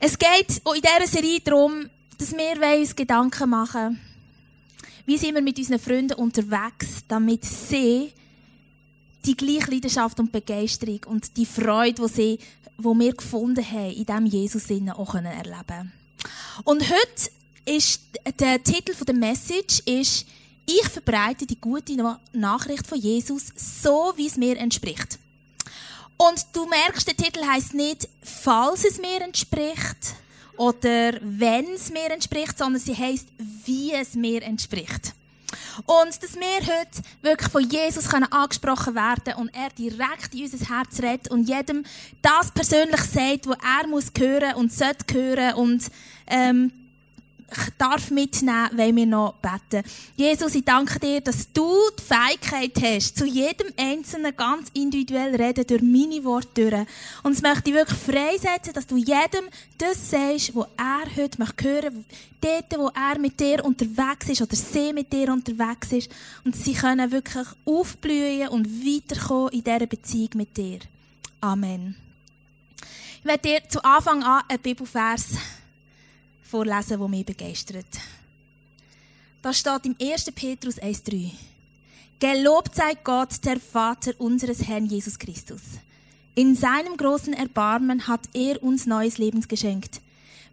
Es geht in dieser Serie darum, dass wir uns Gedanken machen wie sind wir mit unseren Freunden unterwegs, damit sie die gleiche Leidenschaft und Begeisterung und die Freude, die sie, die wir gefunden haben, in diesem Jesus auch erleben können. Und heute ist der Titel der Message ist ich verbreite die gute Nachricht von Jesus so, wie es mir entspricht. Und du merkst, der Titel heißt nicht, falls es mir entspricht oder wenn es mir entspricht, sondern sie heißt, wie es mir entspricht. Und dass wir heute wirklich von Jesus angesprochen werden und er direkt in unser Herz redet und jedem das persönlich sagt, wo er muss hören und sollte hören und ähm, darf mitnehmen, wenn wir noch beten. Jesus, ich danke dir, dass du die Fähigkeit hast, zu jedem Einzelnen ganz individuell reden, durch meine Worte durch. Und es möchte ich wirklich freisetzen, dass du jedem das sagst, wo er heute möchte hören, dort, wo er mit dir unterwegs ist oder sie mit dir unterwegs ist. Und sie können wirklich aufblühen und weiterkommen in dieser Beziehung mit dir. Amen. Ich werde dir zu Anfang an einen Bibelvers vorlesen, wo mich begeistert. Da steht im 1. Petrus 1,3. Gelobt sei Gott, der Vater unseres Herrn Jesus Christus. In seinem großen Erbarmen hat er uns neues Leben geschenkt.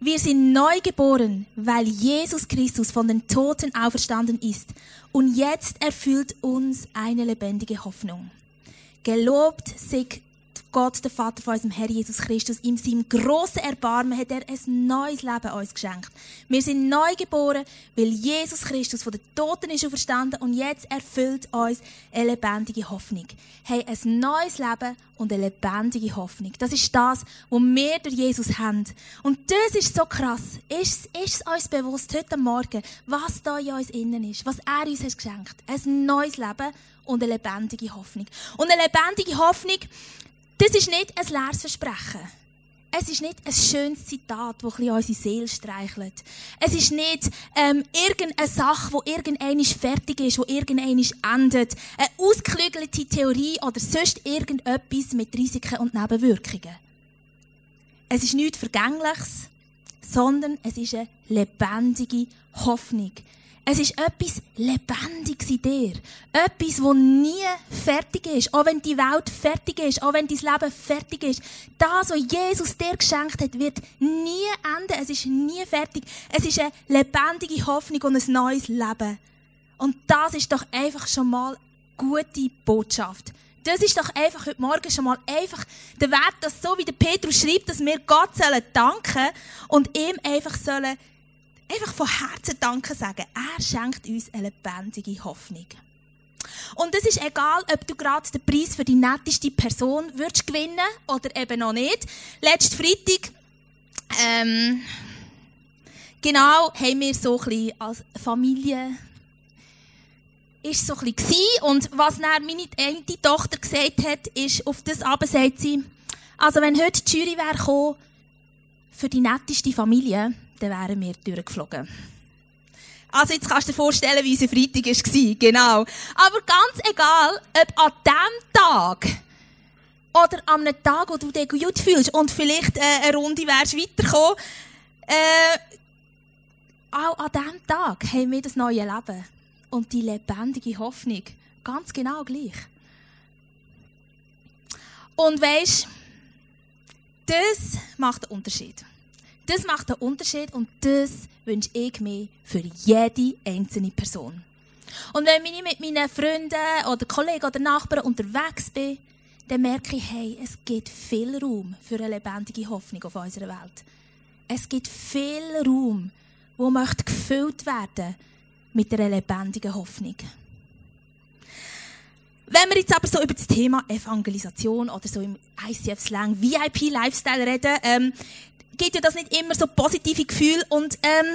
Wir sind neu geboren, weil Jesus Christus von den Toten auferstanden ist. Und jetzt erfüllt uns eine lebendige Hoffnung. Gelobt sei Gott, der Vater von unserem Herr Jesus Christus, in seinem grossen Erbarmen hat er ein neues Leben uns geschenkt. Wir sind neu geboren, weil Jesus Christus von den Toten ist auferstanden und jetzt erfüllt uns eine lebendige Hoffnung. Hey, ein neues Leben und eine lebendige Hoffnung. Das ist das, was wir durch Jesus haben. Und das ist so krass. Ist, ist es uns bewusst heute Morgen, was da in uns innen ist, was er uns hat geschenkt? Ein neues Leben und eine lebendige Hoffnung. Und eine lebendige Hoffnung, das ist nicht ein leeres Versprechen. Es ist nicht ein schönes Zitat, das ein unsere Seele streichelt. Es ist nicht ähm, irgendeine Sache, die irgendein fertig ist, die irgendein endet. Eine ausgeklügelte Theorie oder sonst irgendetwas mit Risiken und Nebenwirkungen. Es ist nichts Vergängliches, sondern es ist eine lebendige Hoffnung. Es ist etwas Lebendiges in dir. Etwas, das nie fertig ist. Auch wenn die Welt fertig ist, auch wenn dein Leben fertig ist. Das, was Jesus dir geschenkt hat, wird nie enden. Es ist nie fertig. Es ist eine lebendige Hoffnung und ein neues Leben. Und das ist doch einfach schon mal gute Botschaft. Das ist doch einfach heute Morgen schon mal einfach der Wert, dass so wie der Petrus schreibt, dass wir Gott sollen danken und ihm einfach sollen einfach von Herzen Danke sagen. Er schenkt uns eine lebendige Hoffnung. Und es ist egal, ob du gerade den Preis für die netteste Person würdest gewinnen oder eben noch nicht. Letzten Freitag, ähm, genau, haben wir so ein bisschen als Familie ist so ein bisschen und was dann meine eine Tochter gesagt hat, ist, auf das Abend sagt sie, also wenn heute die Jury wäre für die netteste Familie, dann wären wir durchgeflogen. Also jetzt kannst du dir vorstellen, wie unser Freitag war. Genau. Aber ganz egal, ob an diesem Tag oder an einem Tag, wo du dich gut fühlst und vielleicht äh, eine Runde wärst weitergekommen, äh, auch an diesem Tag haben wir das neue Leben und die lebendige Hoffnung. Ganz genau gleich. Und weisst, das macht einen Unterschied. Das macht einen Unterschied und das wünsche ich mir für jede einzelne Person. Und wenn ich mit meinen Freunden oder Kollegen oder Nachbarn unterwegs bin, dann merke ich, hey, es gibt viel Raum für eine lebendige Hoffnung auf unserer Welt. Es gibt viel Raum, wo möchte gefüllt werden mit einer lebendigen Hoffnung. Wenn wir jetzt aber so über das Thema Evangelisation oder so im ICF-Slang VIP-Lifestyle reden, ähm, gibt ja das nicht immer so positive Gefühle und ähm,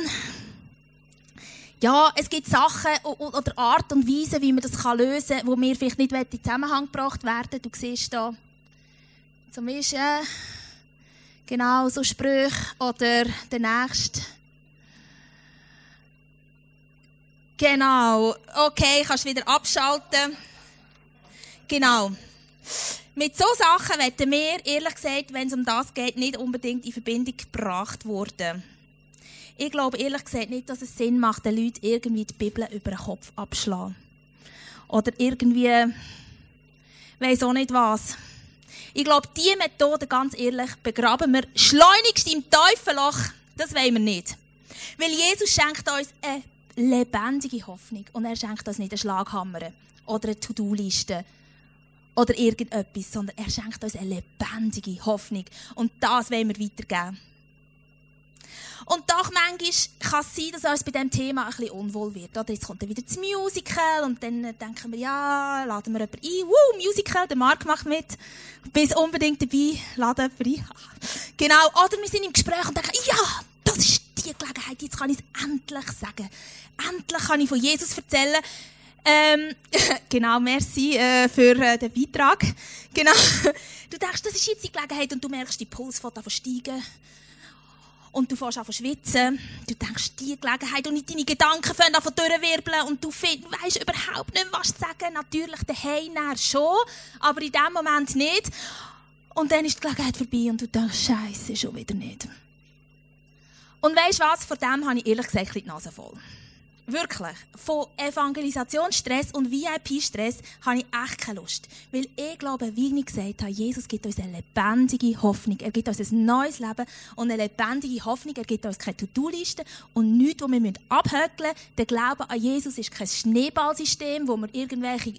ja, es gibt Sachen oder Art und Weise, wie man das kann lösen kann, wo mir vielleicht nicht in Zusammenhang gebracht werden. Du siehst da zum Beispiel genau so Sprüche oder der nächste. Genau, okay, kannst wieder abschalten. Genau. Mit so Sachen werden wir, ehrlich gesagt, wenn es um das geht, nicht unbedingt in Verbindung gebracht worden. Ich glaube ehrlich gesagt nicht, dass es Sinn macht, den Leuten irgendwie die Bibel über den Kopf abzuschlagen. Oder irgendwie, weiß auch nicht was. Ich glaube, diese Methode, ganz ehrlich, begraben wir schleunigst im Teufelloch. Das wollen wir nicht. Weil Jesus schenkt uns eine lebendige Hoffnung. Und er schenkt uns nicht einen Schlaghammer oder eine To-Do-Liste oder irgendetwas, sondern er schenkt uns eine lebendige Hoffnung. Und das wollen wir weitergeben. Und doch manchmal kann es sein, dass uns bei diesem Thema ein bisschen unwohl wird. Oder jetzt kommt dann wieder das Musical und dann denken wir, ja, laden wir jemanden ein. Woo, Musical, der Marc macht mit. Bist unbedingt dabei, laden jemanden ein. Genau. Oder wir sind im Gespräch und denken, ja, das ist die Gelegenheit, jetzt kann ich es endlich sagen. Endlich kann ich von Jesus erzählen. Ähm, genau, merci äh, für äh, den Beitrag. Genau. Du denkst, das ist jetzt die Gelegenheit und du merkst, die Puls fängt an steigen. Und du fährst an schwitzen. Du denkst, die Gelegenheit und deine Gedanken fangen an durchwirbeln und du weißt überhaupt nicht, was zu sagen. Natürlich daheim schon, aber in dem Moment nicht. Und dann ist die Gelegenheit vorbei und du denkst, Scheiße, schon wieder nicht. Und weißt du was? Vor dem habe ich ehrlich gesagt die Nase voll. Wirklich. Von Evangelisationsstress und VIP-Stress habe ich echt keine Lust. Weil ich glaube, wie ich gesagt habe, Jesus gibt uns eine lebendige Hoffnung. Er gibt uns ein neues Leben und eine lebendige Hoffnung. Er gibt uns keine To-Do-Liste und nichts, wo wir abhökeln müssen. Der Glaube an Jesus ist kein Schneeballsystem, wo man irgendwelche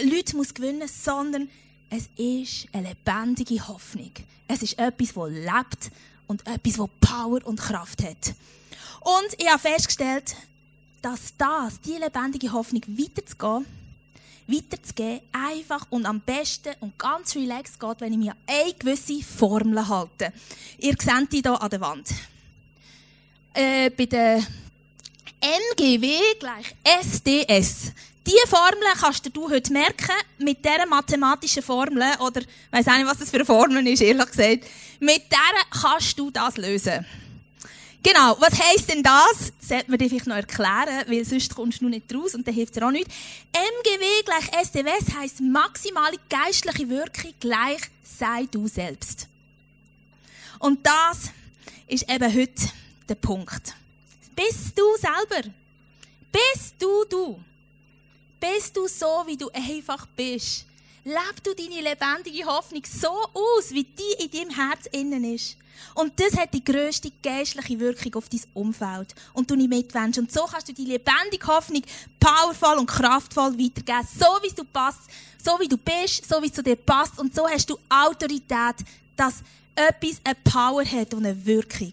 Leute muss gewinnen muss, sondern es ist eine lebendige Hoffnung. Es ist etwas, das lebt und etwas, das Power und Kraft hat. Und ich habe festgestellt, dass das, die lebendige Hoffnung weiterzugehen, weiterzugeben, einfach und am besten und ganz relaxed geht, wenn ich mir eine gewisse Formel halte. Ihr seht die hier an der Wand. Äh, bei der MGW gleich SDS. Diese Formel kannst du heute merken, mit dieser mathematischen Formel, oder, ich weiss auch nicht, was das für eine Formel ist, ehrlich gesagt, mit der kannst du das lösen. Genau, was heisst denn das? Das sollte man dir vielleicht noch erklären, weil sonst kommst du nicht raus und dann hilft dir auch nicht. MGW gleich SDWS heisst maximale geistliche Wirkung gleich sei du selbst. Und das ist eben heute der Punkt. Bist du selber? Bist du du? Bist du so, wie du einfach bist? Leb du deine lebendige Hoffnung so aus, wie die in deinem Herz innen ist. Und das hat die grösste geistliche Wirkung auf dein Umfeld und du nicht mitwendest. Und so kannst du die lebendige Hoffnung powervoll und kraftvoll weitergeben, so wie du passt, so wie du bist, so wie es zu dir passt. Und so hast du Autorität, dass etwas eine Power hat und eine Wirkung.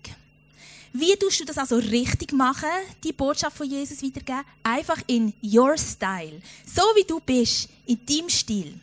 Wie tust du das also richtig machen, die Botschaft von Jesus weitergeben? Einfach in your style. So wie du bist, in deinem Stil.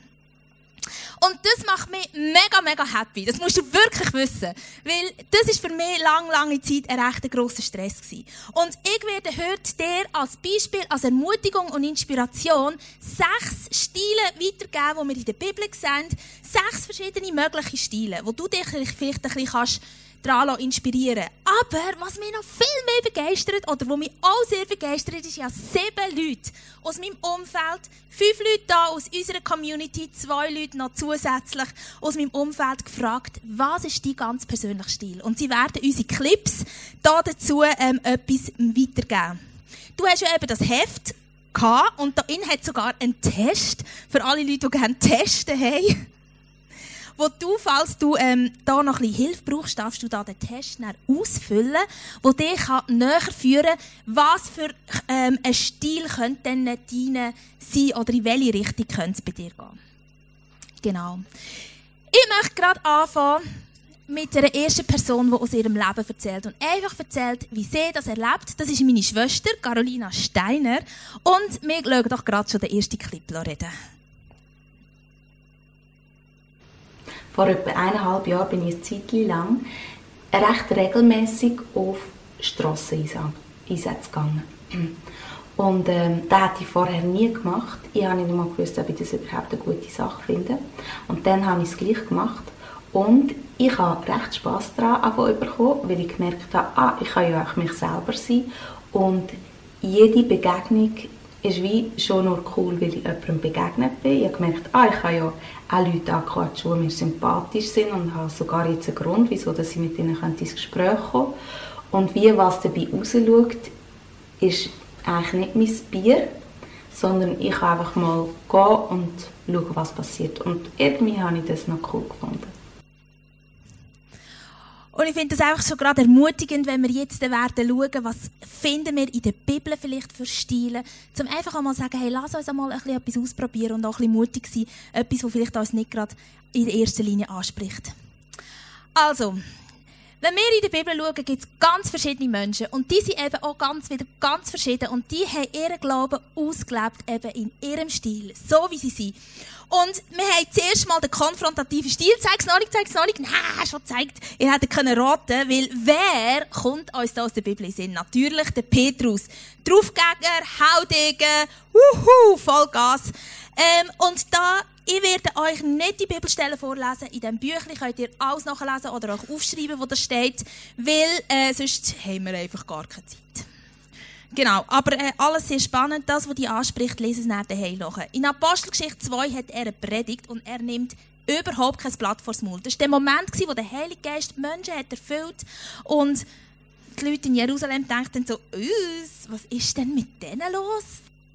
Und das macht mich mega, mega happy. Das musst du wirklich wissen. Weil das ist für mich lang, lange Zeit ein recht grosser Stress gewesen. Und ich werde heute dir als Beispiel, als Ermutigung und Inspiration sechs Stile weitergeben, die wir in der Bibel sehen. Sechs verschiedene mögliche Stile, wo du dich vielleicht ein bisschen kannst daran inspirieren Aber was mich noch viel mehr begeistert, oder was mich auch sehr begeistert, ist ja sieben Leute aus meinem Umfeld, fünf Leute da aus unserer Community, zwei Leute noch zusätzlich aus meinem Umfeld gefragt, was ist dein ganz persönlicher Stil? Und sie werden unsere Clips da dazu ähm, etwas weitergeben. Du hast ja eben das Heft gehabt und da hat sogar einen Test für alle Leute, die gerne testen haben wo du, falls du ähm, da noch ein bisschen Hilfe brauchst, darfst du da den Test ausfüllen, wo dich näher führen was für ähm, ein Stil könnte denn deine sein oder in welche Richtung könnte es bei dir gehen. Genau. Ich möchte gerade anfangen mit der ersten Person, die aus ihrem Leben erzählt und einfach erzählt, wie sie das erlebt. Das ist meine Schwester, Carolina Steiner. Und wir schauen doch gerade schon den ersten Clip reden. Vor etwa eineinhalb Jahren bin ich eine Zeit lang recht regelmäßig auf Strasseneinsätze gegangen. Und ähm, das hatte ich vorher nie gemacht. Ich habe nicht mal gewusst, ob ich das überhaupt eine gute Sache finde. Und dann habe ich es gleich gemacht. Und ich habe recht Spass daran bekommen, weil ich gemerkt habe, ah, ich kann ja auch mich selber sein. Und jede Begegnung ist wie schon nur cool, weil ich jemandem begegnet bin. Ich habe gemerkt, ah, ich habe ja auch Leute angequatscht, die mir sympathisch sind und habe sogar jetzt einen Grund, wieso dass ich mit ihnen ins Gespräch kommen Und wie was dabei rausschaut, ist eigentlich nicht mein Bier, sondern ich kann einfach mal gehen und schauen, was passiert. Und irgendwie habe ich das noch cool gefunden. Und ich finde das einfach so gerade ermutigend, wenn wir jetzt werden schauen, was finden wir in der Bibel vielleicht für Stile, zum einfach einmal sagen, hey, lass uns einmal ein bisschen etwas ausprobieren und auch ein bisschen mutig sein, etwas, was vielleicht uns nicht gerade in der ersten Linie anspricht. Also, wenn wir in der Bibel schauen, gibt es ganz verschiedene Menschen. Und die sind eben auch ganz wieder ganz verschieden. Und die haben ihren Glauben ausgelebt, eben in ihrem Stil. So wie sie sind. Und wir haben zuerst mal den konfrontativen Stil. Zeig's noch nicht, zeig's noch nicht. Nein, schon gezeigt. Ihr hättet können raten, weil wer kommt uns da aus der Bibel in Sinn? Natürlich der Petrus. Draufgänger, Haudegen, wuhu, Vollgas. Ähm, und da ich werde euch nicht die Bibelstellen vorlesen. In diesem Büchlein könnt ihr alles nachlesen oder auch aufschreiben, wo das steht, weil äh, sonst haben wir einfach gar keine Zeit. Genau, aber äh, alles sehr spannend. Das, was die anspricht, lesen es nach daheim nachher. In Apostelgeschichte 2 hat er eine Predigt und er nimmt überhaupt kein Blatt vors Mund. Das war der Moment, wo der Heilige Geist Menschen hat erfüllt und die Leute in Jerusalem denken so, was ist denn mit denen los?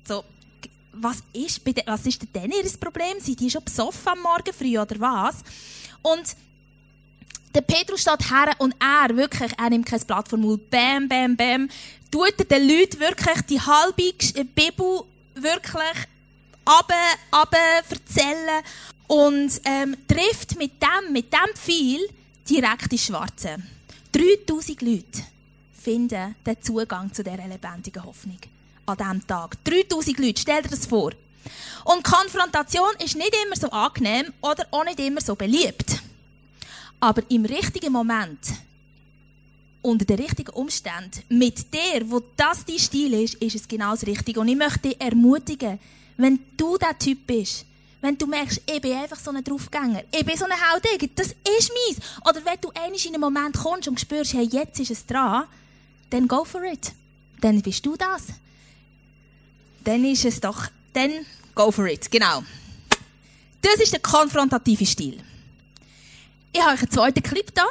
So, was ist, was ist denn ihr Problem? Sind die schon besoffen am Morgen früh oder was? Und der Petrus steht her und er wirklich, er nimmt kein Blatt vom Mund. Bam, bam, bam. Tut den Leuten wirklich die halbe äh, Bibel wirklich erzählen und ähm, trifft mit dem, mit dem Pfeil direkt die Schwarze. 3000 Leute finden den Zugang zu dieser lebendigen Hoffnung an diesem Tag. 3000 Leute, stell dir das vor. Und Konfrontation ist nicht immer so angenehm oder auch nicht immer so beliebt. Aber im richtigen Moment, unter den richtigen Umständen, mit dir, wo das dein Stil ist, ist es genau das Richtige. Und ich möchte dich ermutigen, wenn du der Typ bist, wenn du merkst, ich bin einfach so ein Draufgänger, ich bin so ein Haudegen, das ist meins. Oder wenn du einmal in einen Moment kommst und spürst, hey, jetzt ist es dran, dann go for it. Dann bist du das dann ist es doch, dann go for it, genau. Das ist der konfrontative Stil. Ich habe euch einen zweiten Clip da.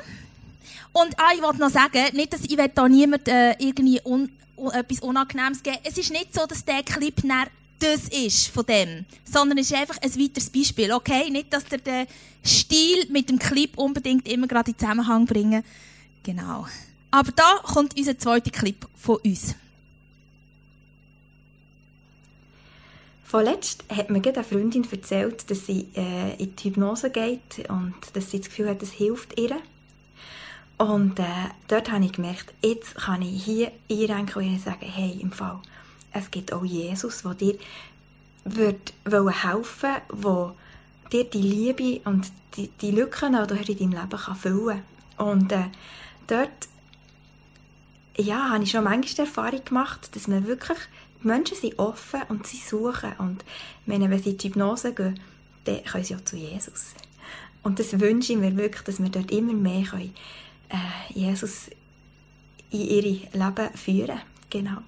Und ah, ich wollte noch sagen, nicht, dass ich da niemand äh, irgendwie un, un, etwas Unangenehmes geben Es ist nicht so, dass der Clip das ist von dem, sondern es ist einfach ein weiteres Beispiel, okay? Nicht, dass ihr den Stil mit dem Clip unbedingt immer gerade in Zusammenhang bringen. Genau. Aber da kommt unser zweiter Clip von uns. Vorletzt hat mir eine Freundin erzählt, dass sie äh, in die Hypnose geht und dass sie das Gefühl hat, es hilft ihr. Und äh, dort habe ich gemerkt, jetzt kann ich hier einrenken und ihnen sagen, hey, im Fall, es gibt auch Jesus, der dir wird helfen will, der dir die Liebe und die, die Lücken, die du in deinem Leben kann füllen. Und äh, dort ja, habe ich schon manchmal die Erfahrung gemacht, dass man wirklich die Menschen sind offen und sie suchen. Und wenn sie in die Hypnose gehen, dann können sie auch zu Jesus. Und das wünsche ich mir wirklich, dass wir dort immer mehr können, äh, Jesus in ihr Leben führen Genau.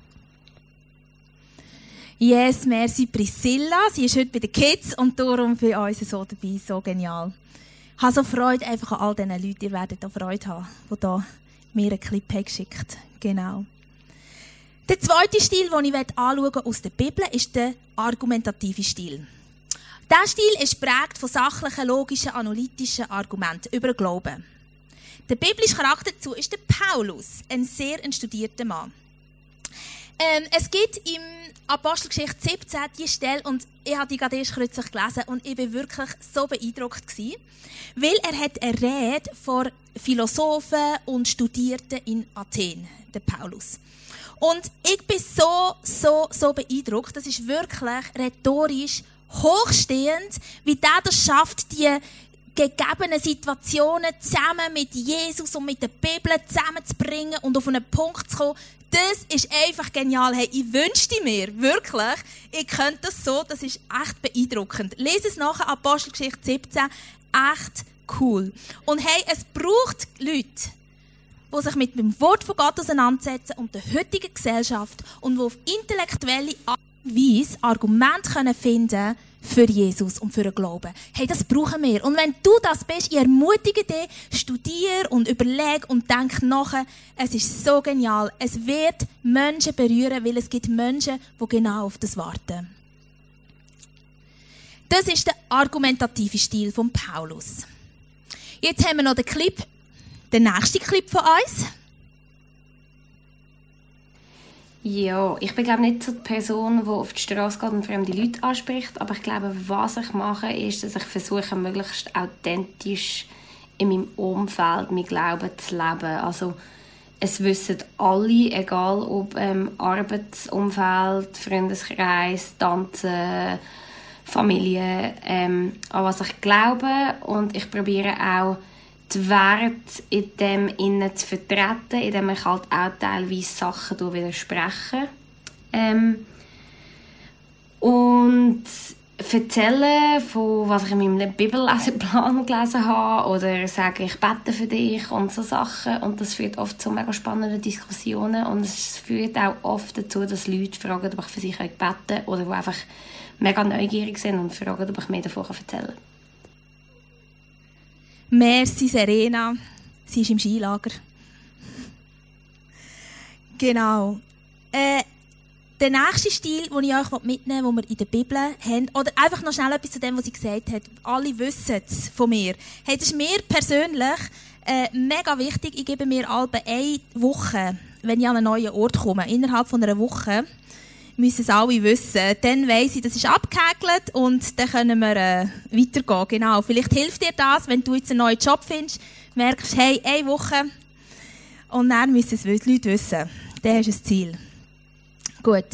Yes, merci Priscilla. Sie ist heute bei den Kids und darum für uns so dabei. So genial. Ich habe so Freude einfach an all diesen Leuten. Ihr werdet auch Freude haben, die mir einen Clip geschickt haben. Genau. Der zweite Stil, den ich anschauen aus der Bibel, ist der argumentative Stil. Dieser Stil ist prägt von sachlichen, logischen, analytischen Argumenten über Glauben. Der biblische Charakter dazu ist der Paulus, ein sehr studierter Mann. Ähm, es gibt im Apostelgeschichte 17 die Stelle, und ich habe die gerade erst kürzlich gelesen, und ich war wirklich so beeindruckt gewesen, weil er hat eine Rede vor Philosophen und Studierten in Athen, der Paulus. Und ich bin so, so, so beeindruckt. Das ist wirklich rhetorisch hochstehend, wie der das schafft, die gegebenen Situationen zusammen mit Jesus und mit der Bibel zusammenzubringen und auf einen Punkt zu kommen. Das ist einfach genial. Hey, ich wünschte mir wirklich, ich könnte das so, das ist echt beeindruckend. Lese es nachher, Apostelgeschichte 17, echt cool. Und hey, es braucht Leute, die sich mit dem Wort von Gott auseinandersetzen und der heutigen Gesellschaft und die auf intellektuelle Art Weise Argumente können finden für Jesus und für den Glauben. Hey, das brauchen wir. Und wenn du das bist, ich ermutige dich, studier und überleg und denk nachher. Es ist so genial. Es wird Menschen berühren, weil es gibt Menschen, die genau auf das warten. Das ist der argumentative Stil von Paulus. Jetzt haben wir noch den Clip, den nächsten Clip von uns. Ja, ich bin glaube nicht so die Person, die auf die Straße geht und fremde Leute anspricht, aber ich glaube, was ich mache, ist, dass ich versuche, möglichst authentisch in meinem Umfeld mein Glauben zu leben. Also es wissen alle, egal ob ähm, Arbeitsumfeld, Freundeskreis, Tanzen, Familie, ähm, an was ich glaube und ich probiere auch die Werte in dem innen zu vertreten, indem ich halt auch teilweise Sachen widerspreche. Ähm, und erzählen von was ich in meinem Bibelleseplan gelesen habe oder sage ich bete für dich und so Sachen und das führt oft zu mega spannenden Diskussionen und es führt auch oft dazu, dass Leute fragen, ob ich für sie beten kann oder die einfach mega neugierig sind und fragen, ob ich mehr davon erzählen kann. Merci Serena. Sie ist im Skilager. Genau. Äh, der nächste Stil, den ich euch mitnehmen will, den wir in der Bibel haben, oder einfach noch schnell etwas zu dem, was sie gesagt hat. Alle wissen es von mir. Hey, das ist mir persönlich äh, mega wichtig. Ich gebe mir alle eine Woche, wenn ich an einen neuen Ort komme, innerhalb von einer Woche, müssen es alle wissen. Dann weiss ich, das ist abgehäkelt und dann können wir äh, weitergehen. Genau. Vielleicht hilft dir das, wenn du jetzt einen neuen Job findest, merkst, hey, eine Woche und dann müssen es die Leute wissen. Hast du ein Ziel. Gut.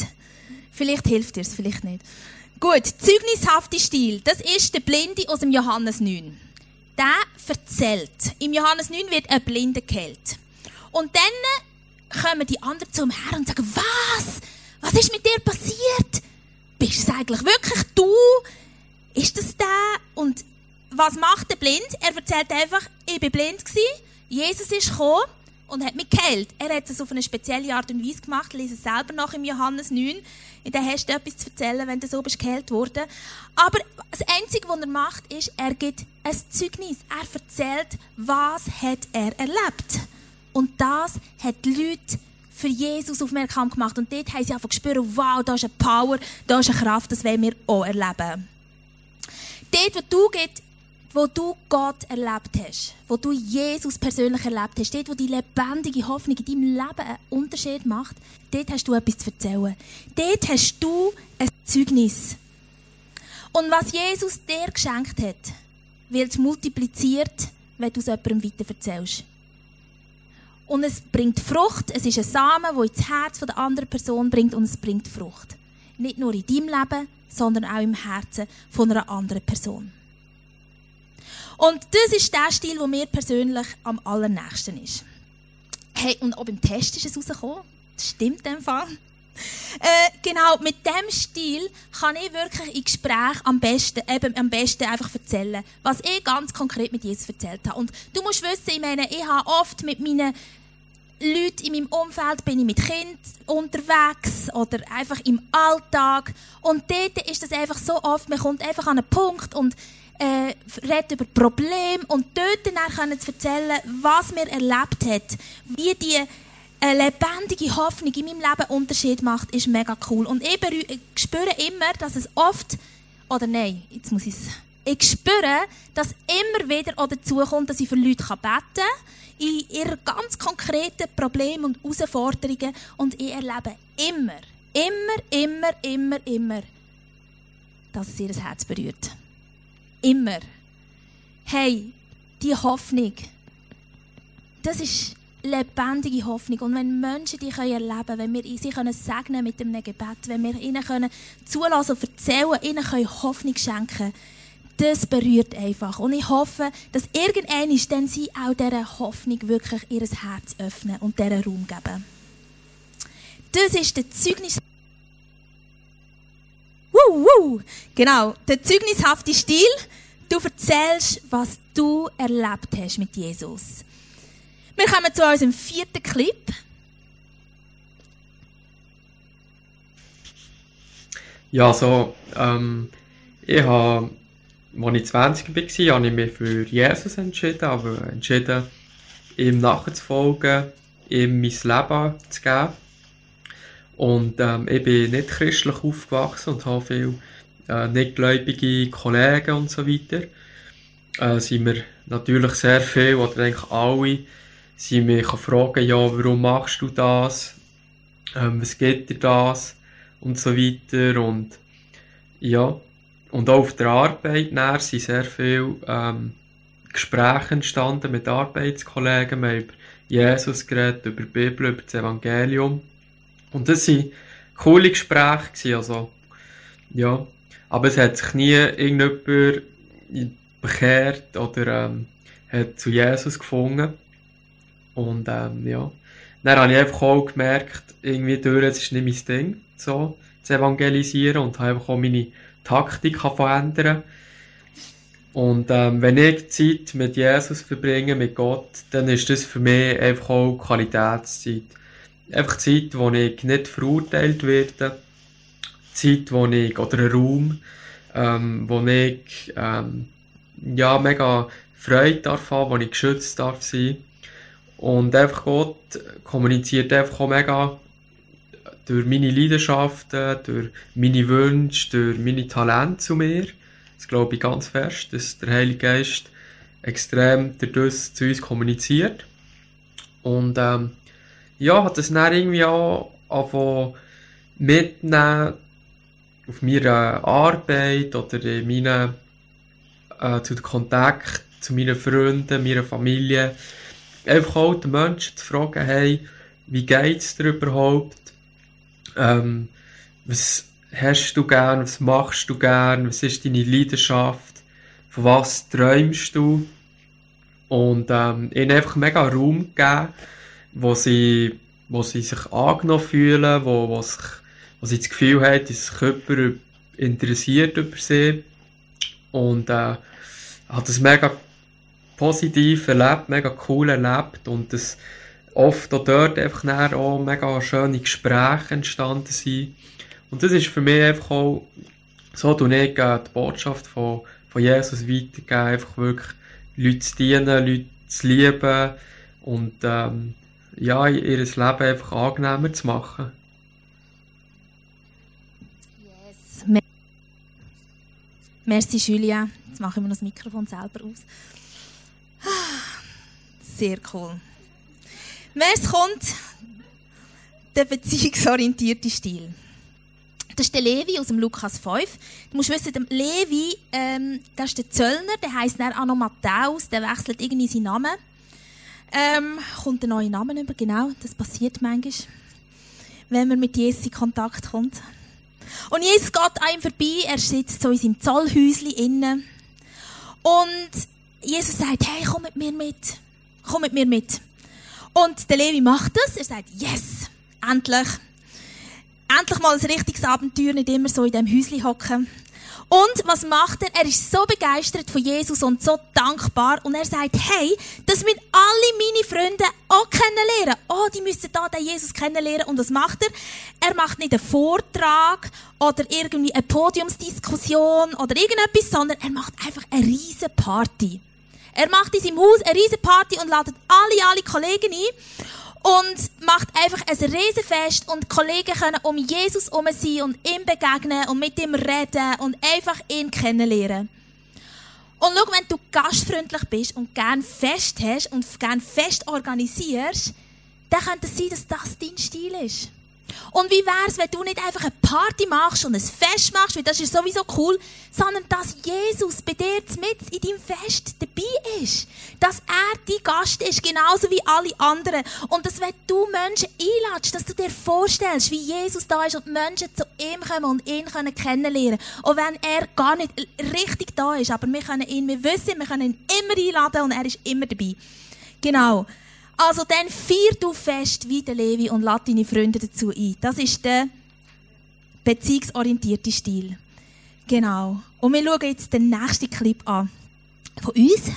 Vielleicht hilft dir es, vielleicht nicht. Gut, zeugnishafte Stil. Das ist der Blinde aus dem Johannes 9. Der erzählt. Im Johannes 9 wird ein Blinde geheilt. Und dann kommen die anderen zu ihm her und sagen, was? Was ist mit dir passiert? Bist es eigentlich wirklich du? Ist das der? Und was macht der Blind? Er erzählt einfach, ich bin blind gewesen, Jesus ist gekommen und hat mich geheilt. Er hat es auf eine spezielle Art und Weise gemacht. Lies es selber nach im Johannes 9. In der hast du etwas zu erzählen, wenn du so bist geheilt worden. Aber das Einzige, was er macht, ist, er gibt ein Zeugnis. Er erzählt, was hat er erlebt. Und das hat die Leute für Jesus aufmerksam gemacht. Und dort haben sie einfach gespürt, wow, da ist eine Power, da ist eine Kraft, das wollen wir auch erleben. Dort, wo du gehst, wo du Gott erlebt hast, wo du Jesus persönlich erlebt hast, dort, wo die lebendige Hoffnung in deinem Leben einen Unterschied macht, dort hast du etwas zu erzählen. Dort hast du ein Zeugnis. Und was Jesus dir geschenkt hat, wird multipliziert, wenn du es jemandem weiter erzählst. Und es bringt Frucht. Es ist ein Samen, der ins Herz der anderen Person bringt und es bringt Frucht. Nicht nur in deinem Leben, sondern auch im Herzen von einer anderen Person. Und das ist der Stil, der mir persönlich am allernächsten ist. Hey, und auch beim Test ist es rausgekommen. Das stimmt in dem Fall. Äh, genau, mit dem Stil kann ich wirklich in Gespräch am besten, eben am besten einfach erzählen, was ich ganz konkret mit Jesus erzählt habe. Und du musst wissen, ich meine, ich habe oft mit meinen Leuten in meinem Umfeld bin ich mit Kind unterwegs oder einfach im Alltag. Und dort ist das einfach so oft, man kommt einfach an einen Punkt und äh, redet über Probleme und dort dann können zu erzählen, was man erlebt hat, wie die eine lebendige Hoffnung in meinem Leben Unterschied macht, ist mega cool. Und ich spüre immer, dass es oft, oder nein, jetzt muss ich es, ich spüre, dass immer wieder dazu kommt, dass ich für Leute beten kann, in ihren ganz konkreten Problemen und Herausforderungen. Und ich erlebe immer, immer, immer, immer, immer, dass es ihr Herz berührt. Immer. Hey, die Hoffnung, das ist lebendige Hoffnung. Und wenn Menschen die können erleben können, wenn wir sie können segnen mit dem Gebet, wenn wir ihnen können zulassen und erzählen, ihnen können Hoffnung schenken, das berührt einfach. Und ich hoffe, dass irgendwann ist, dann sie auch dieser Hoffnung wirklich ihr Herz öffnen und diesen Raum geben. Das ist der Zeugnis. Woo, woo. Genau, der zeugnishafte Stil. Du erzählst, was du erlebt hast mit Jesus. Wir kommen zu unserem vierten Clip. Ja, so, ähm, ich habe, als ich 20 war, habe ich mich für Jesus entschieden, aber entschieden, ihm nachzufolgen, ihm mein Leben zu geben. Und ähm, ich bin nicht christlich aufgewachsen und habe viele äh, nichtgläubige Kollegen und so weiter. Äh, sind mir natürlich sehr viel, oder eigentlich alle, sie mich fragen, ja, warum machst du das? Ähm, was geht dir das? Und so weiter. Und ja, und auch auf der Arbeit näher sind sehr viele ähm, Gespräche entstanden mit Arbeitskollegen. Wir haben über Jesus geredet, über die Bibel, über das Evangelium. Und das waren coole Gespräche. Gewesen, also, ja. Aber es hat sich nie irgendjemand bekehrt oder ähm, hat zu Jesus gefunden. Und ähm, ja. Dann habe ich einfach auch gemerkt, irgendwie durch, es ist nicht mein Ding, so zu evangelisieren und habe einfach auch meine Taktik verändern Und ähm, wenn ich Zeit mit Jesus verbringe, mit Gott, dann ist das für mich einfach auch Qualitätszeit. Einfach Zeit, wo ich nicht verurteilt werde. Zeit, wo ich, oder ein Raum, ähm, wo ich, ähm, ja, mega Freude darf haben, wo ich geschützt darf sein. Und einfach Gott kommuniziert einfach auch mega durch meine Leidenschaften, durch meine Wünsche, durch meine Talente zu mir. Das glaube ich ganz fest, dass der Heilige Geist extrem dadurch zu uns kommuniziert. Und ähm, ja, hat das dann irgendwie auch angefangen mitnehmen auf meiner Arbeit oder in meinen äh, zu Kontakt zu meinen Freunden, meiner Familie. Einfach auch den Menschen zu fragen, hey, wie geht's dir überhaupt? Ähm, was hast du gern? Was machst du gern? Was ist deine Leidenschaft? Von was träumst du? Und ähm, ihnen einfach mega Raum geben, wo sie, wo sie sich angenommen fühlen, wo, wo, sich, wo sie das Gefühl haben, dass sich jemand interessiert über sie. Und äh, hat das mega positiv erlebt, mega cool erlebt und das oft auch dort einfach auch mega schöne Gespräche entstanden sind. Und das ist für mich einfach auch, so du ich die Botschaft von, von Jesus weitergeben, einfach wirklich Leute zu dienen, Leute zu lieben und ähm, ja, ihr Leben einfach angenehmer zu machen. Yes. Merci, Julia. Jetzt machen wir das Mikrofon selber aus. Sehr cool. Wer kommt? Der beziehungsorientierte Stil. Das ist der Levi aus dem Lukas 5. Du musst wissen, der Levi, ähm, das ist der Zöllner, der heisst dann auch noch Matthäus, der wechselt irgendwie seinen Namen. Ähm, kommt ein neuer Name über, genau, das passiert manchmal, wenn man mit Jesus in Kontakt kommt. Und Jesus geht an ihm vorbei, er sitzt so in seinem Zollhäuschen innen. Und Jesus sagt, hey, komm mit mir mit. Komm mit mir mit. Und der Levi macht das. Er sagt, yes, endlich. Endlich mal ein richtiges Abenteuer, nicht immer so in dem Häuschen hocken. Und was macht er? Er ist so begeistert von Jesus und so dankbar. Und er sagt, hey, das müssen alle meine Freunde auch kennenlernen. Oh, die müssen da den Jesus kennenlernen. Und was macht er? Er macht nicht einen Vortrag oder irgendwie eine Podiumsdiskussion oder irgendetwas, sondern er macht einfach eine riesen Party. Er macht in seinem Haus eine riesen Party und ladet alle, alle Kollegen ein und macht einfach ein Riesenfest und die Kollegen können um Jesus herum sein und ihm begegnen und mit ihm reden und einfach ihn kennenlernen. Und schau, wenn du gastfreundlich bist und gern Fest hast und gern Fest organisierst, dann könnte es sein, dass das dein Stil ist. Und wie wär's, wenn du nicht einfach eine Party machst und ein Fest machst, weil das ist sowieso cool, sondern dass Jesus bei dir mit in deinem Fest dabei ist. Dass er dein Gast ist, genauso wie alle anderen. Und dass wenn du Menschen einladest, dass du dir vorstellst, wie Jesus da ist und Menschen zu ihm kommen und ihn können kennenlernen. Auch wenn er gar nicht richtig da ist, aber wir können ihn, wir wissen, wir können ihn immer einladen und er ist immer dabei. Genau. Also dann feier du fest wie der Levi und lade deine Freunde dazu ein. Das ist der beziehungsorientierte Stil. Genau. Und wir schauen jetzt den nächsten Clip an. Von uns.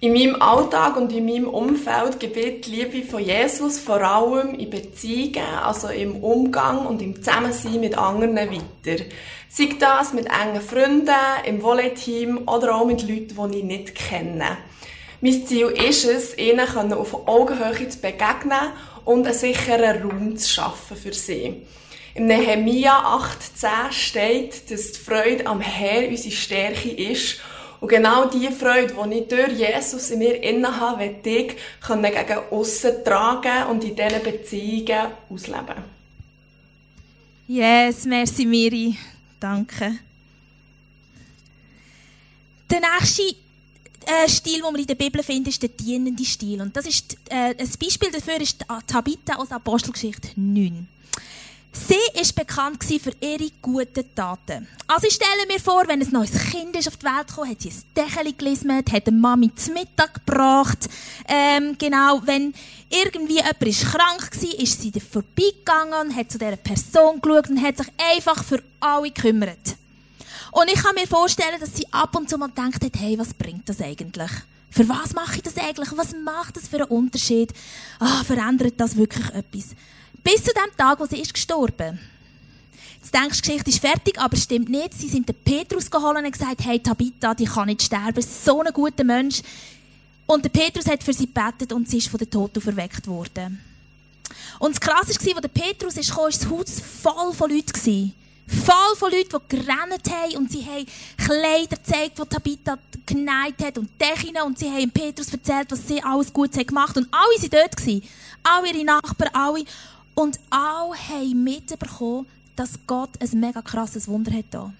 In meinem Alltag und in meinem Umfeld gibt die Liebe von Jesus vor allem in Beziehungen, also im Umgang und im Zusammensein mit anderen weiter. Sei das mit engen Freunden, im Volley-Team oder auch mit Leuten, die ich nicht kenne. Mein Ziel ist es, ihnen auf Augenhöhe zu begegnen und einen sicheren Raum zu schaffen für sie. Im Nehemia 8,10 steht, dass die Freude am Herr unsere Stärke ist und genau diese Freude, die ich durch Jesus in mir innen habe, will ich gegen aussen tragen und in diesen Beziehungen ausleben. Yes, merci Miri. Danke. Der nächste äh, Stil, den wir in der Bibel finden, ist der dienende Stil. Und das ist, äh, ein Beispiel dafür ist Tabitha aus Apostelgeschichte 9. Sie ist bekannt für ihre guten Taten. Also ich stelle mir vor, wenn ein neues Kind ist auf die Welt gekommen, hat sie ein Dächeli gelismet, hat eine Mami zum Mittag gebracht. Ähm, genau, wenn irgendwie jemand ist krank war, ist sie vorbeigegangen und hat zu dieser Person geschaut und hat sich einfach für alle gekümmert. Und ich kann mir vorstellen, dass sie ab und zu mal denkt hat, hey, was bringt das eigentlich? Für was mache ich das eigentlich? Was macht das für einen Unterschied? Ah, verändert das wirklich etwas? Bis zu dem Tag, wo sie ist gestorben. Jetzt denkst du, die Geschichte ist fertig, aber stimmt nicht. Sie sind den Petrus geholt und gesagt, hey Tabitha, die kann nicht sterben. So ein guter Mensch. Und der Petrus hat für sie gebetet und sie ist von den Toten verweckt worden. Und das Krasse war, als der Petrus ist gekommen, war das Haus voll von Leuten. Voll von Leuten, die gerannt haben und sie haben Kleider gezeigt, die Tabitha geneigt hat und Dächen und sie haben Petrus erzählt, was sie alles gut gemacht haben. Und alle waren dort. Alle ihre Nachbarn, alle. Und alle haben mitbekommen, dass Gott ein mega krasses Wunder hat da.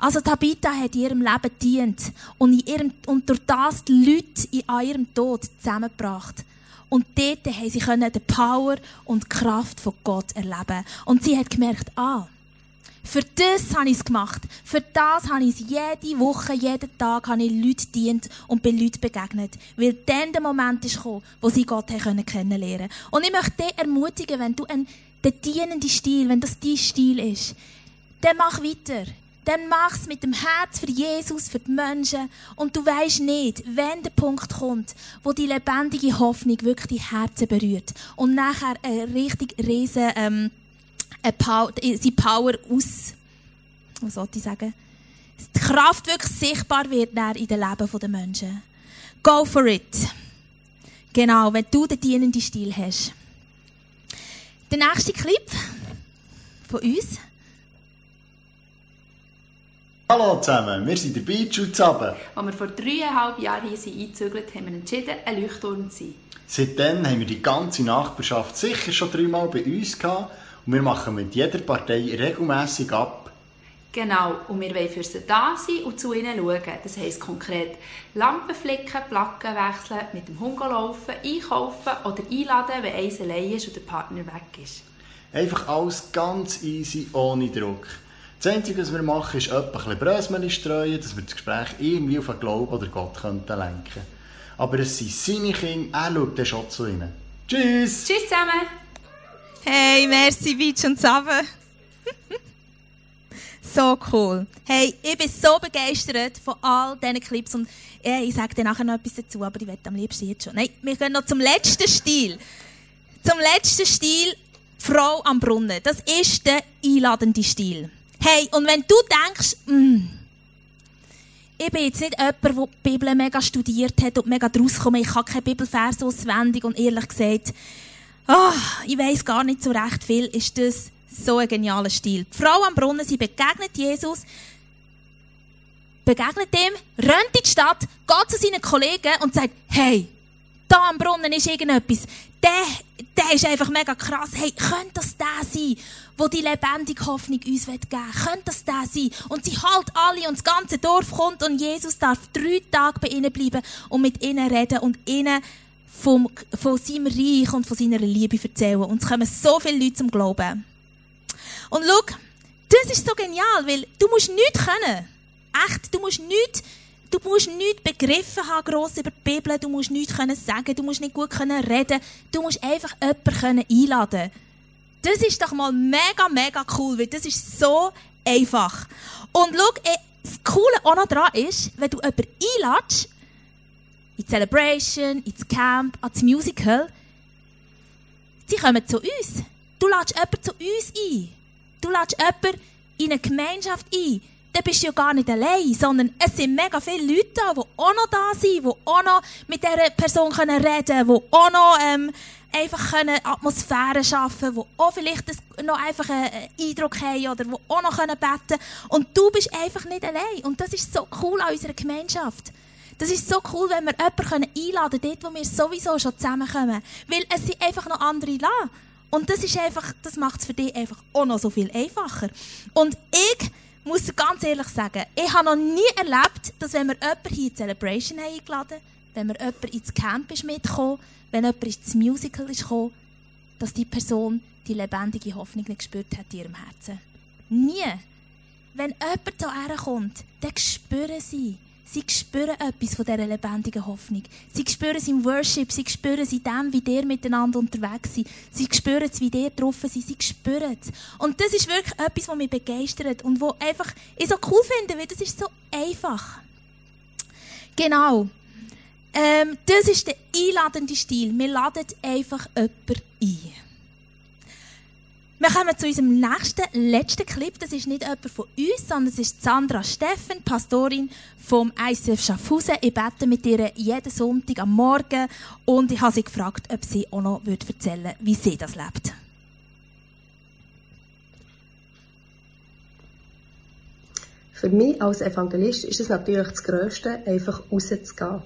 Also Tabitha hat in ihrem Leben dient und, in ihrem, und durch das die Leute an ihrem Tod zusammengebracht. Und dort haben sie können die Power und die Kraft von Gott erleben. Und sie hat gemerkt, ah, für das habe ich es gemacht. Für das habe ich es jede Woche, jeden Tag habe ich Leute dient und bin Leuten begegnet. Weil dann der Moment ist gekommen, wo sie Gott haben kennenlernen Und ich möchte dich ermutigen, wenn du einen, den dienenden Stil, wenn das dein Stil ist, dann mach weiter. Dann mach es mit dem Herz für Jesus, für die Menschen. Und du weißt nicht, wenn der Punkt kommt, wo die lebendige Hoffnung wirklich die Herzen berührt. Und nachher eine richtig riesen, ähm, seine Power aus, was soll ich sagen, die Kraft wirklich sichtbar wird in den Leben der Menschen. Go for it. Genau, wenn du den dienenden Stil hast. Der nächste Clip von uns. Hallo zusammen, wir sind der Beach und zusammen. Als wir vor dreieinhalb Jahren hier sind eingezügelt haben wir entschieden, ein Leuchtturm zu sein. Seitdem haben wir die ganze Nachbarschaft sicher schon dreimal bei uns gehabt und wir machen mit jeder Partei regelmässig ab. Genau, und wir wollen für sie da sein und zu ihnen schauen. Das heisst konkret Lampen flicken, Placken wechseln, mit dem Hund laufen, einkaufen oder einladen, wenn eins allein ist und der Partner weg ist. Einfach alles ganz easy, ohne Druck. Das Einzige, was wir machen, ist etwas ein streuen, dass wir das Gespräch irgendwie auf den Glauben oder Gott könnten lenken Aber es sind seine Kinder, er schaut dann schon zu ihnen. Tschüss! Tschüss zusammen! Hey, merci Beach und Save. so cool. Hey, ich bin so begeistert von all diesen Clips und ja, ich sage dir nachher noch etwas dazu, aber ich werde am liebsten jetzt schon. Nein, wir gehen noch zum letzten Stil. Zum letzten Stil, Frau am Brunnen. Das ist der einladende Stil. Hey, und wenn du denkst, mm, ich bin jetzt nicht jemand, der die Bibel mega studiert hat und mega draus kommt, ich habe keine Bibelverse auswendig und ehrlich gesagt, oh, ich weiß gar nicht so recht viel, ist das so ein genialer Stil. Die Frau am Brunnen, sie begegnet Jesus, begegnet ihm, rennt in die Stadt, geht zu seinen Kollegen und sagt, hey, da am Brunnen ist irgendetwas. Der, der ist einfach mega krass. Hey, könnte das der sein, wo die lebendige Hoffnung uns geben will? Könnte das der sein? Und sie halt alle und das ganze Dorf kommt und Jesus darf drei Tage bei ihnen bleiben und mit ihnen reden und ihnen vom, von seinem Reich und von seiner Liebe erzählen. Und es kommen so viele Leute zum Glauben. Und schau, das ist so genial, weil du musst nichts können. Echt, du musst nichts, du musst nichts begriffen haben, gross über die Bibel, du musst nichts können sagen, du musst nicht gut können reden, du musst einfach jemanden können einladen Das ist doch mal mega, mega cool, weil das ist so einfach. Und schau, eh, das Coole auch noch daran ist, wenn du jemanden einladest, in Celebration, ins Camp, ans Musical. Sie kommen zu uns. Du lädst jemanden zu uns ein. Du lädst jemanden in eine Gemeinschaft ein. Dann bist du ja gar nicht allein, sondern es sind mega viele Leute da, die auch noch da sind, die auch noch mit dieser Person reden können, die auch noch ähm, einfach können Atmosphäre schaffen können, die auch vielleicht noch einfach einen Eindruck haben oder die auch noch beten können. Und du bist einfach nicht allein. Und das ist so cool an unserer Gemeinschaft. Das ist so cool, wenn wir jemanden einladen können, dort, wo wir sowieso schon zusammenkommen. Weil es sind einfach noch andere da. Und das ist einfach, das macht es für dich einfach auch noch so viel einfacher. Und ich muss ganz ehrlich sagen, ich habe noch nie erlebt, dass wenn wir jemanden hier in die Celebration haben eingeladen wenn wir jemanden ins Camp ist mitgekommen, wenn jemand ins Musical ist gekommen, dass die Person die lebendige Hoffnung nicht gespürt hat in ihrem Herzen. Nie. Wenn jemand hierher kommt, dann spüren sie, Sie spüren etwas von dieser lebendigen Hoffnung. Sie spüren es im Worship, sie spüren es in dem, wie ihr miteinander unterwegs seid. Sie spüren es, wie ihr getroffen seid. Sie spüren es. Und das ist wirklich etwas, was mich begeistert und was einfach ich so cool finde, weil das ist so einfach. Genau. Ähm, das ist der einladende Stil. Wir laden einfach jemanden ein. Wir kommen zu unserem nächsten, letzten Clip. Das ist nicht jemand von uns, sondern es ist Sandra Steffen, Pastorin vom ICF Schaffhausen. Ich bete mit ihr jeden Sonntag am Morgen und ich habe sie gefragt, ob sie auch noch erzählen würde, wie sie das lebt. Für mich als Evangelist ist es natürlich das Größte, einfach rauszugehen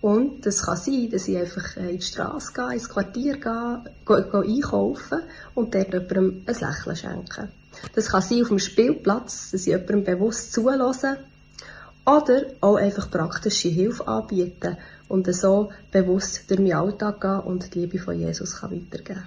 und es kann sein, dass ich einfach äh, in die Straße gehe, ins Quartier gehe, gehe, gehe einkaufen und dort jemandem ein Lächeln schenken. Das kann sein auf dem Spielplatz, dass ich jemandem bewusst zulasse oder auch einfach praktische Hilfe anbieten und so bewusst durch meinen Alltag gehen und die Liebe von Jesus kann weitergeben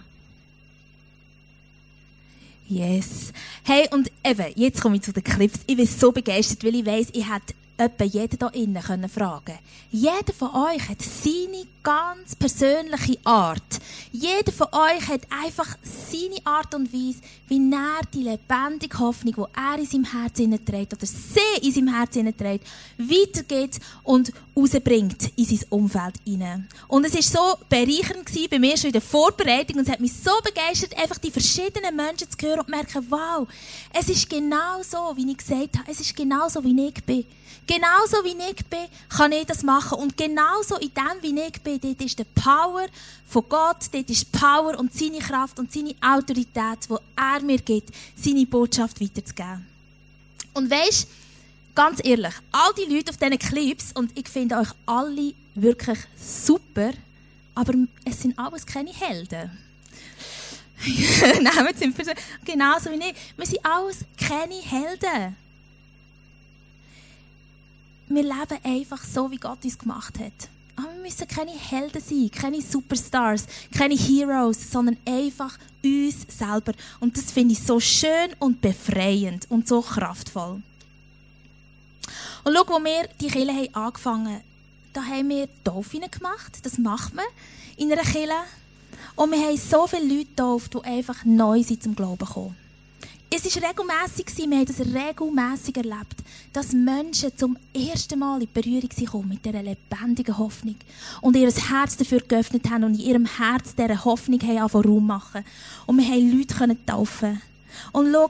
Yes. Hey, und eben, jetzt komme ich zu den Clips. Ich bin so begeistert, weil ich weiss, ich hätte etwa jeder hier innen können fragen Jeder von euch hat seine ganz persönliche Art. Jeder von euch hat einfach seine Art und Weise, wie er die lebendige Hoffnung, die er in seinem Herzen trägt oder sie in seinem Herzen trägt, weitergeht und rausbringt in sein Umfeld hinein. Und es war so bereichernd gewesen, bei mir schon in der Vorbereitung und es hat mich so begeistert, einfach die verschiedenen Menschen zu hören und zu merken, wow, es ist genau so, wie ich gesagt habe, es ist genau so, wie ich bin. Genauso wie ich bin, kann ich das machen. Und genauso in dem, wie ich bin, dort ist die Power von Gott, dort ist die Power und seine Kraft und seine Autorität, die er mir gibt, seine Botschaft weiterzugeben. Und weisst, ganz ehrlich, all die Leute auf diesen Clips, und ich finde euch alle wirklich super, aber es sind alles keine Helden. Nehmen Sie genauso wie ich. Wir sind alles keine Helden wir leben einfach so, wie Gott uns gemacht hat. Aber wir müssen keine Helden sein, keine Superstars, keine Heroes, sondern einfach uns selber. Und das finde ich so schön und befreiend und so kraftvoll. Und schau, wo wir die Kirche haben angefangen da haben wir Dolphine gemacht. Das macht man in einer Kirche. Und wir haben so viele Leute getauft, die einfach neu sind zum Glauben kommen. Es war regelmässig, wir haben das regelmässig erlebt, dass Menschen zum ersten Mal in Berührung kommen mit dieser lebendigen Hoffnung und ihr Herz dafür geöffnet haben und in ihrem Herz dieser Hoffnung haben Raum machen Und wir haben Leute taufen Und schau,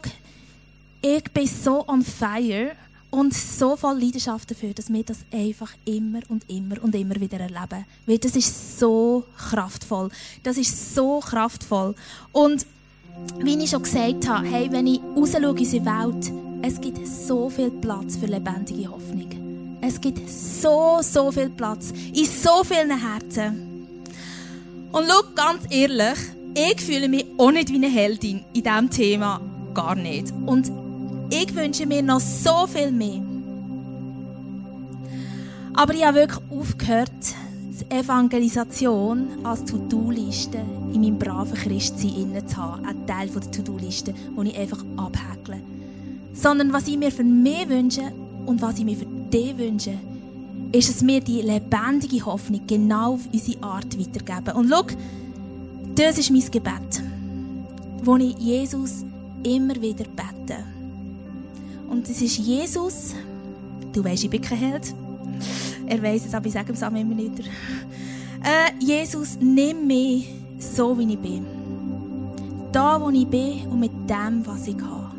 ich bin so on fire und so voll Leidenschaft dafür, dass wir das einfach immer und immer und immer wieder erleben. Weil das ist so kraftvoll. Das ist so kraftvoll. Und wie ich schon gesagt habe, hey, wenn ich in unsere Welt, es gibt so viel Platz für lebendige Hoffnung. Es gibt so, so viel Platz in so vielen Herzen. Und schau, ganz ehrlich, ich fühle mich auch nicht wie eine Heldin in diesem Thema. Gar nicht. Und ich wünsche mir noch so viel mehr. Aber ich habe wirklich aufgehört, Evangelisation als To-Do-Liste in meinem braven Christsein zu haben. Ein Teil der To-Do-Liste, die ich einfach abhäkle. Sondern was ich mir für mich wünsche und was ich mir für dich wünsche, ist, dass wir die lebendige Hoffnung genau auf unsere Art weitergeben. Und schau, das ist mein Gebet, wo ich Jesus immer wieder bete. Und es ist Jesus, du weißt, ich bin kein Held, Er weiß es, aber ich sage es auch immer nicht. Äh, Jesus, nimm mich so, wie ich bin. Da, wo ich bin und mit dem, was ich habe.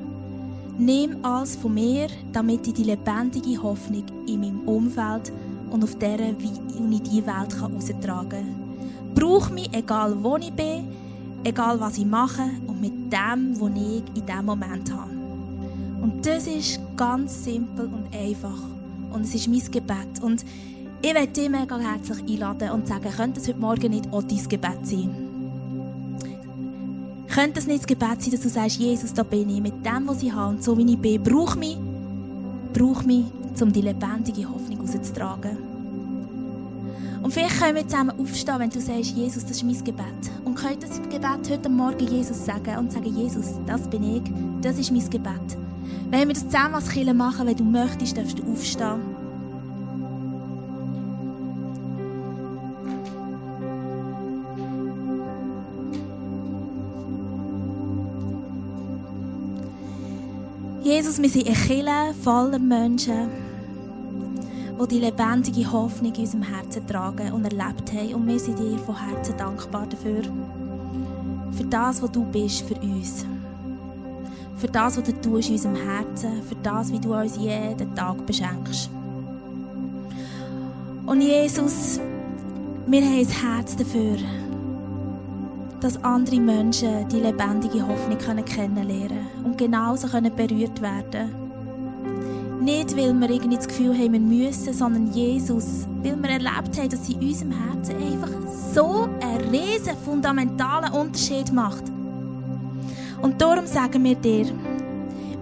Nimm alles von mir, damit ich die lebendige Hoffnung in meinem Umfeld und auf wie ich in die Welt heraustragen kann. Brauch mich, egal wo ich bin, egal was ich mache und mit dem, was ich in diesem Moment habe. Und das ist ganz simpel und einfach. Und es ist mein Gebet. Und ich möchte dich mega herzlich einladen und sagen, könnte es heute Morgen nicht auch dein Gebet sein? Könnte es nicht das Gebet sein, dass du sagst, Jesus, da bin ich, mit dem, was ich habe und so wie ich bin, brauch mich, brauch mich, um die lebendige Hoffnung rauszutragen. Und vielleicht können wir zusammen aufstehen, wenn du sagst, Jesus, das ist mein Gebet. Und könnt das Gebet heute Morgen Jesus sagen und sagen, Jesus, das bin ich, das ist mein Gebet. Wenn wir das zusammen als Kirche machen, wenn du möchtest, darfst du aufstehen. Jesus, wir sind eine Kirche voller Menschen, die die lebendige Hoffnung in unserem Herzen tragen und erlebt haben. Und wir sind dir von Herzen dankbar dafür. Für das, was du bist für uns. Für das, was du tust in unserem Herzen. Für das, wie du uns jeden Tag beschenkst. Und Jesus, wir haben ein Herz dafür, dass andere Menschen die lebendige Hoffnung kennenlernen können und genauso berührt werden können. Nicht, weil wir irgendwie das Gefühl haben, wir müssen, sondern Jesus, weil wir erlebt haben, dass sie in unserem Herzen einfach so einen riesen fundamentalen Unterschied macht. Und darum sagen wir dir,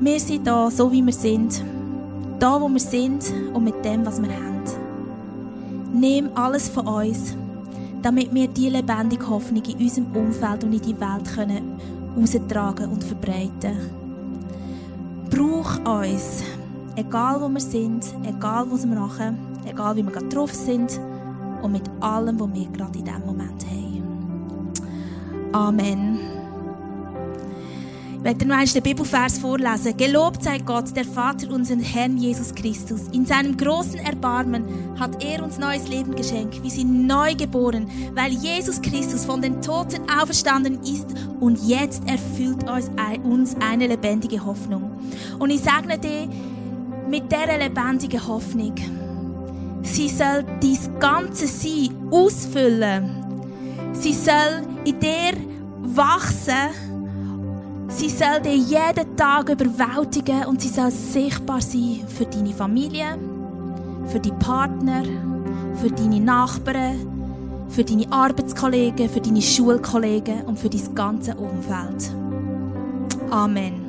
wir sind da, so wie wir sind. Da, wo wir sind und mit dem, was wir haben. Nimm alles von uns damit wir die lebendige Hoffnung in unserem Umfeld und in die Welt können austragen und verbreiten. Brauch uns, egal wo wir sind, egal was wir machen, egal wie wir gerade drauf sind und mit allem, was wir gerade in diesem Moment haben. Amen. Ich werde noch den Bibelvers vorlesen. Gelobt sei Gott, der Vater unseren Herrn Jesus Christus. In seinem großen Erbarmen hat er uns neues Leben geschenkt. Wir sind neu geboren, weil Jesus Christus von den Toten auferstanden ist und jetzt erfüllt uns eine lebendige Hoffnung. Und ich sage dir, mit dieser lebendigen Hoffnung, sie soll dein ganze Sein ausfüllen. Sie soll in dir wachsen Sie soll dich jeden Tag überwältigen und sie soll sichtbar sein für deine Familie, für deinen Partner, für deine Nachbarn, für deine Arbeitskollegen, für deine Schulkollegen und für dein ganze Umfeld. Amen.